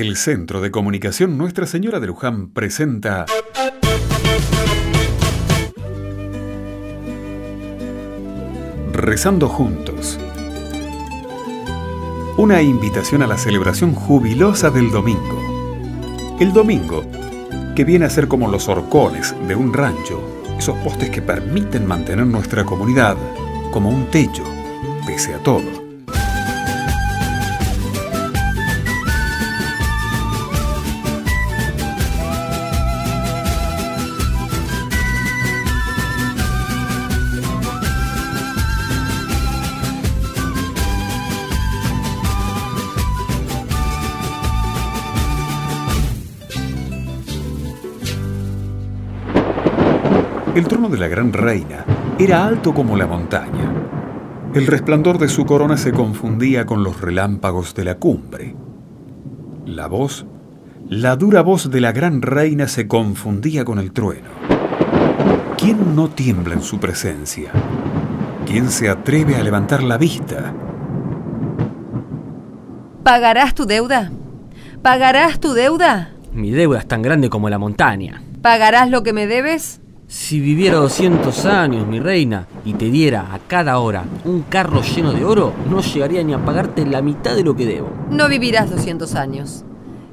El Centro de Comunicación Nuestra Señora de Luján presenta... Rezando juntos. Una invitación a la celebración jubilosa del domingo. El domingo, que viene a ser como los horcones de un rancho, esos postes que permiten mantener nuestra comunidad como un techo, pese a todo. El trono de la gran reina era alto como la montaña. El resplandor de su corona se confundía con los relámpagos de la cumbre. La voz, la dura voz de la gran reina se confundía con el trueno. ¿Quién no tiembla en su presencia? ¿Quién se atreve a levantar la vista? ¿Pagarás tu deuda? ¿Pagarás tu deuda? Mi deuda es tan grande como la montaña. ¿Pagarás lo que me debes? Si viviera 200 años, mi reina, y te diera a cada hora un carro lleno de oro, no llegaría ni a pagarte la mitad de lo que debo. No vivirás 200 años,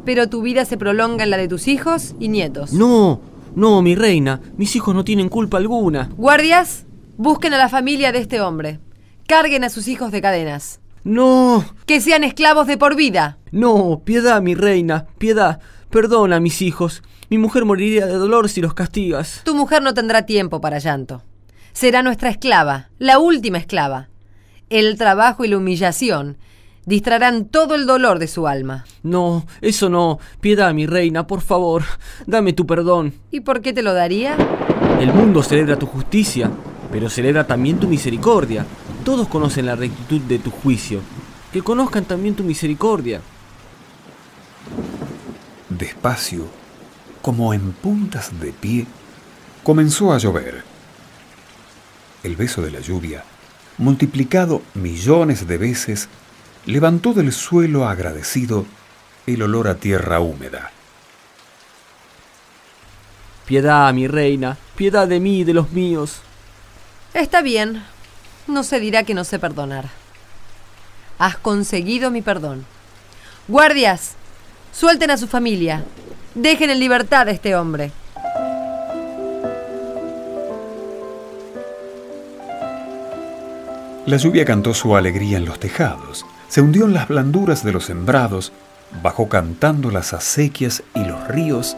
pero tu vida se prolonga en la de tus hijos y nietos. No, no, mi reina, mis hijos no tienen culpa alguna. Guardias, busquen a la familia de este hombre. Carguen a sus hijos de cadenas. No. Que sean esclavos de por vida. No, piedad, mi reina, piedad. Perdona a mis hijos. Mi mujer moriría de dolor si los castigas. Tu mujer no tendrá tiempo para llanto. Será nuestra esclava, la última esclava. El trabajo y la humillación distraerán todo el dolor de su alma. No, eso no. Piedad, mi reina, por favor. Dame tu perdón. ¿Y por qué te lo daría? El mundo celebra tu justicia, pero celebra también tu misericordia. Todos conocen la rectitud de tu juicio. Que conozcan también tu misericordia. Despacio, como en puntas de pie, comenzó a llover. El beso de la lluvia, multiplicado millones de veces, levantó del suelo agradecido el olor a tierra húmeda. Piedad, mi reina, piedad de mí y de los míos. Está bien, no se dirá que no sé perdonar. Has conseguido mi perdón. Guardias, suelten a su familia. Dejen en libertad a este hombre. La lluvia cantó su alegría en los tejados, se hundió en las blanduras de los sembrados, bajó cantando las acequias y los ríos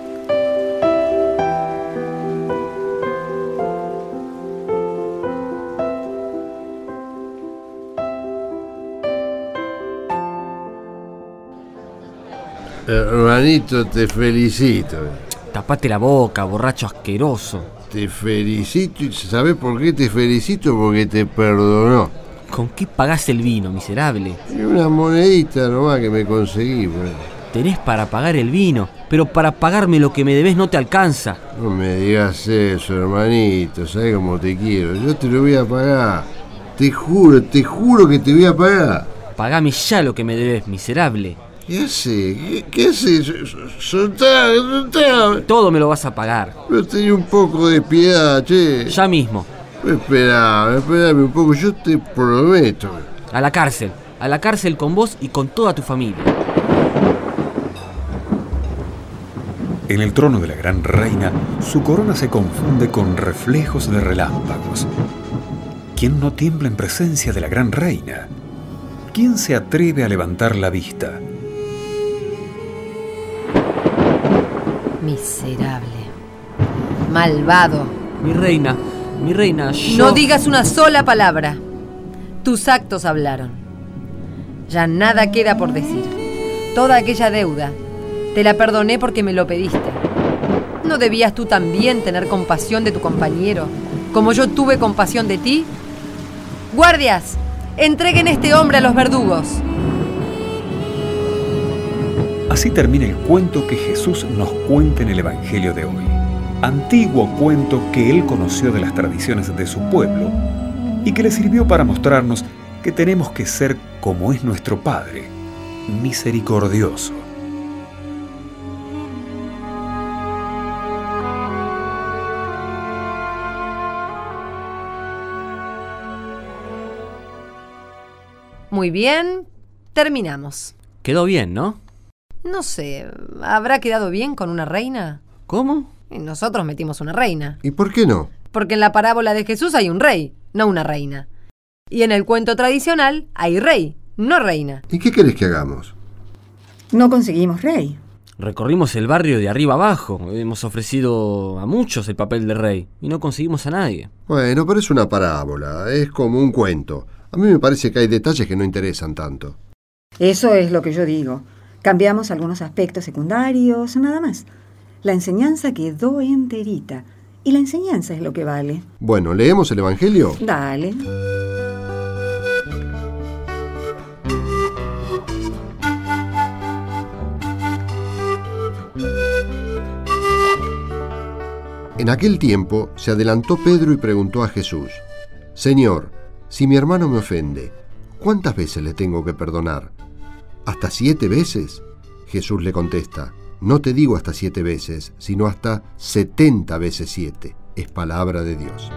Hermanito, te felicito. Tapate la boca, borracho asqueroso. Te felicito y ¿sabes por qué te felicito? Porque te perdonó. ¿Con qué pagás el vino, miserable? Y una monedita nomás que me conseguí. Pues. Tenés para pagar el vino, pero para pagarme lo que me debes no te alcanza. No me digas eso, hermanito. ¿Sabes cómo te quiero? Yo te lo voy a pagar. Te juro, te juro que te voy a pagar. Pagame ya lo que me debes, miserable. ¿Qué hace? ¿Qué, qué hace? Soltá, soltá. Todo me lo vas a pagar. Pero tenía un poco de piedad, che. Ya mismo. Esperame, esperame un poco, yo te prometo. A la cárcel. A la cárcel con vos y con toda tu familia. En el trono de la gran reina, su corona se confunde con reflejos de relámpagos. ¿Quién no tiembla en presencia de la gran reina? ¿Quién se atreve a levantar la vista? Miserable. Malvado. Mi reina, mi reina, yo... No digas una sola palabra. Tus actos hablaron. Ya nada queda por decir. Toda aquella deuda te la perdoné porque me lo pediste. ¿No debías tú también tener compasión de tu compañero, como yo tuve compasión de ti? Guardias, entreguen este hombre a los verdugos. Así termina el cuento que Jesús nos cuenta en el Evangelio de hoy. Antiguo cuento que él conoció de las tradiciones de su pueblo y que le sirvió para mostrarnos que tenemos que ser como es nuestro Padre, misericordioso. Muy bien, terminamos. Quedó bien, ¿no? No sé, ¿habrá quedado bien con una reina? ¿Cómo? Y nosotros metimos una reina. ¿Y por qué no? Porque en la parábola de Jesús hay un rey, no una reina. Y en el cuento tradicional hay rey, no reina. ¿Y qué querés que hagamos? No conseguimos rey. Recorrimos el barrio de arriba abajo. Hemos ofrecido a muchos el papel de rey y no conseguimos a nadie. Bueno, pero es una parábola, es como un cuento. A mí me parece que hay detalles que no interesan tanto. Eso es lo que yo digo. Cambiamos algunos aspectos secundarios, nada más. La enseñanza quedó enterita. Y la enseñanza es lo que vale. Bueno, ¿leemos el Evangelio? Dale. En aquel tiempo se adelantó Pedro y preguntó a Jesús, Señor, si mi hermano me ofende, ¿cuántas veces le tengo que perdonar? ¿Hasta siete veces? Jesús le contesta, no te digo hasta siete veces, sino hasta setenta veces siete. Es palabra de Dios.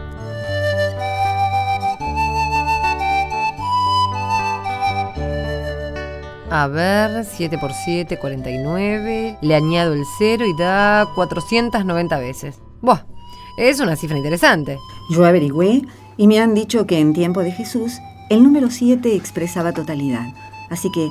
A ver, 7 por 7, 49. Le añado el 0 y da 490 veces. Buah, es una cifra interesante. Yo averigüé y me han dicho que en tiempo de Jesús el número 7 expresaba totalidad. Así que,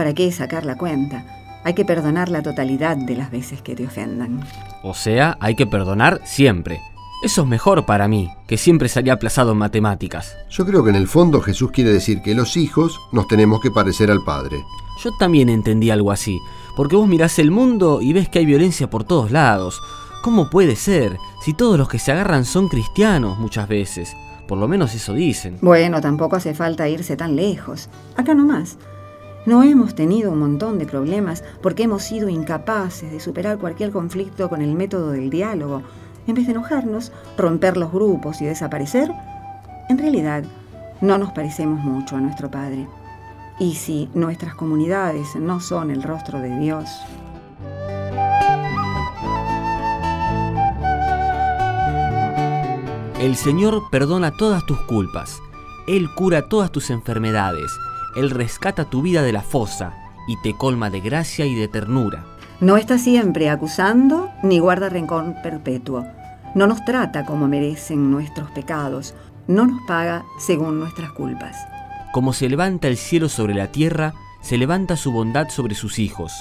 ¿para qué sacar la cuenta? Hay que perdonar la totalidad de las veces que te ofendan. O sea, hay que perdonar siempre. Eso es mejor para mí, que siempre salía aplazado en matemáticas. Yo creo que en el fondo Jesús quiere decir que los hijos nos tenemos que parecer al Padre. Yo también entendí algo así, porque vos mirás el mundo y ves que hay violencia por todos lados. ¿Cómo puede ser si todos los que se agarran son cristianos muchas veces? Por lo menos eso dicen. Bueno, tampoco hace falta irse tan lejos. Acá nomás. No hemos tenido un montón de problemas porque hemos sido incapaces de superar cualquier conflicto con el método del diálogo. En vez de enojarnos, romper los grupos y desaparecer, en realidad no nos parecemos mucho a nuestro Padre. Y si nuestras comunidades no son el rostro de Dios, El Señor perdona todas tus culpas. Él cura todas tus enfermedades. Él rescata tu vida de la fosa y te colma de gracia y de ternura. no está siempre acusando ni guarda rencor perpetuo. No nos trata como merecen nuestros pecados. No nos paga según nuestras culpas. Como se levanta el cielo sobre la tierra, se levanta su bondad sobre sus hijos.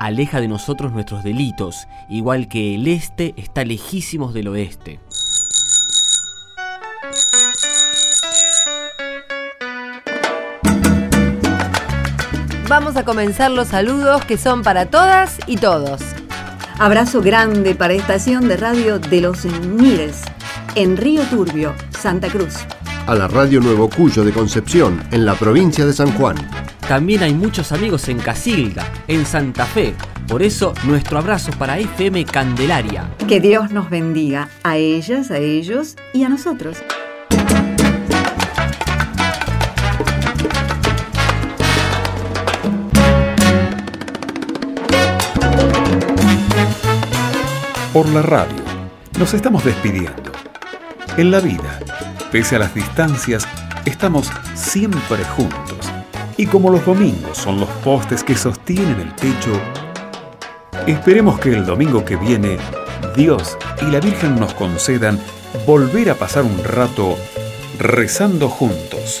Aleja de nosotros nuestros delitos, igual que el este está lejísimos del oeste. Vamos a comenzar los saludos que son para todas y todos. Abrazo grande para estación de radio de los Mires, en Río Turbio, Santa Cruz. A la Radio Nuevo Cuyo de Concepción, en la provincia de San Juan. También hay muchos amigos en Casilda, en Santa Fe. Por eso, nuestro abrazo para FM Candelaria. Que Dios nos bendiga a ellas, a ellos y a nosotros. Por la radio, nos estamos despidiendo. En la vida, pese a las distancias, estamos siempre juntos. Y como los domingos son los postes que sostienen el techo, esperemos que el domingo que viene Dios y la Virgen nos concedan volver a pasar un rato rezando juntos.